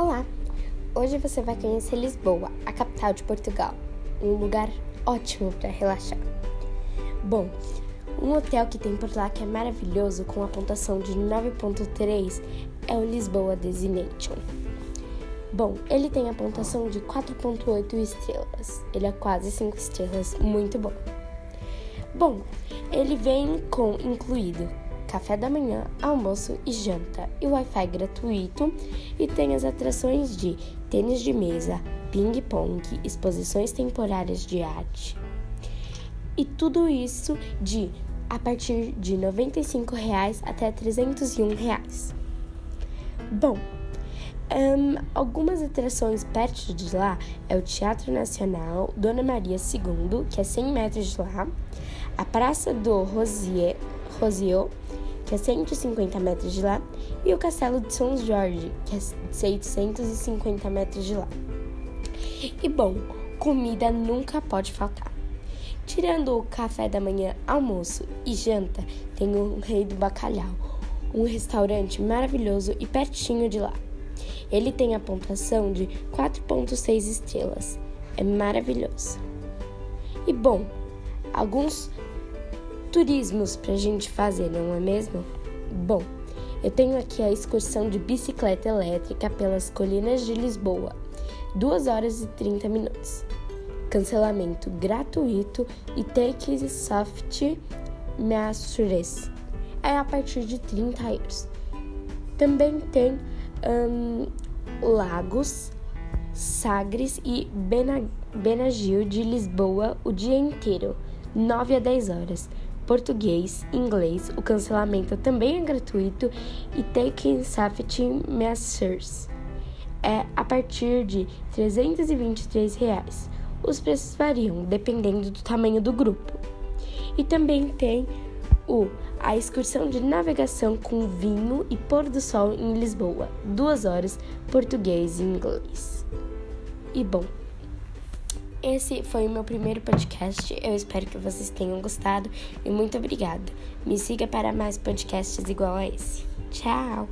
Olá! Hoje você vai conhecer Lisboa, a capital de Portugal, um lugar ótimo para relaxar. Bom, um hotel que tem por lá que é maravilhoso com a pontuação de 9.3 é o Lisboa Destination. Bom, ele tem a pontuação de 4.8 estrelas. Ele é quase 5 estrelas, muito bom. Bom, ele vem com incluído café da manhã, almoço e janta e Wi-Fi gratuito e tem as atrações de tênis de mesa, ping-pong, exposições temporárias de arte. E tudo isso de a partir de 95 reais até 301 reais. Bom, um, algumas atrações perto de lá é o Teatro Nacional Dona Maria II, que é 100 metros de lá, a Praça do Rosier, Rosier que é 150 metros de lá, e o Castelo de São Jorge, que é 650 metros de lá. E bom, comida nunca pode faltar. Tirando o café da manhã, almoço e janta, tem o Rei do Bacalhau, um restaurante maravilhoso e pertinho de lá. Ele tem a pontuação de 4.6 estrelas. É maravilhoso. E bom, alguns turismos para a gente fazer, não é mesmo? Bom, eu tenho aqui a excursão de bicicleta elétrica pelas colinas de Lisboa, 2 horas e 30 minutos. Cancelamento gratuito e take soft measures é a partir de 30 euros. Também tem um, Lagos, Sagres e Benagil de Lisboa o dia inteiro, 9 a 10 horas português, inglês, o cancelamento também é gratuito e Taking Safety Measures é a partir de 323 reais. Os preços variam dependendo do tamanho do grupo. E também tem o a excursão de navegação com vinho e pôr do sol em Lisboa, duas horas, português e inglês. E bom, esse foi o meu primeiro podcast. Eu espero que vocês tenham gostado e muito obrigada. Me siga para mais podcasts igual a esse. Tchau!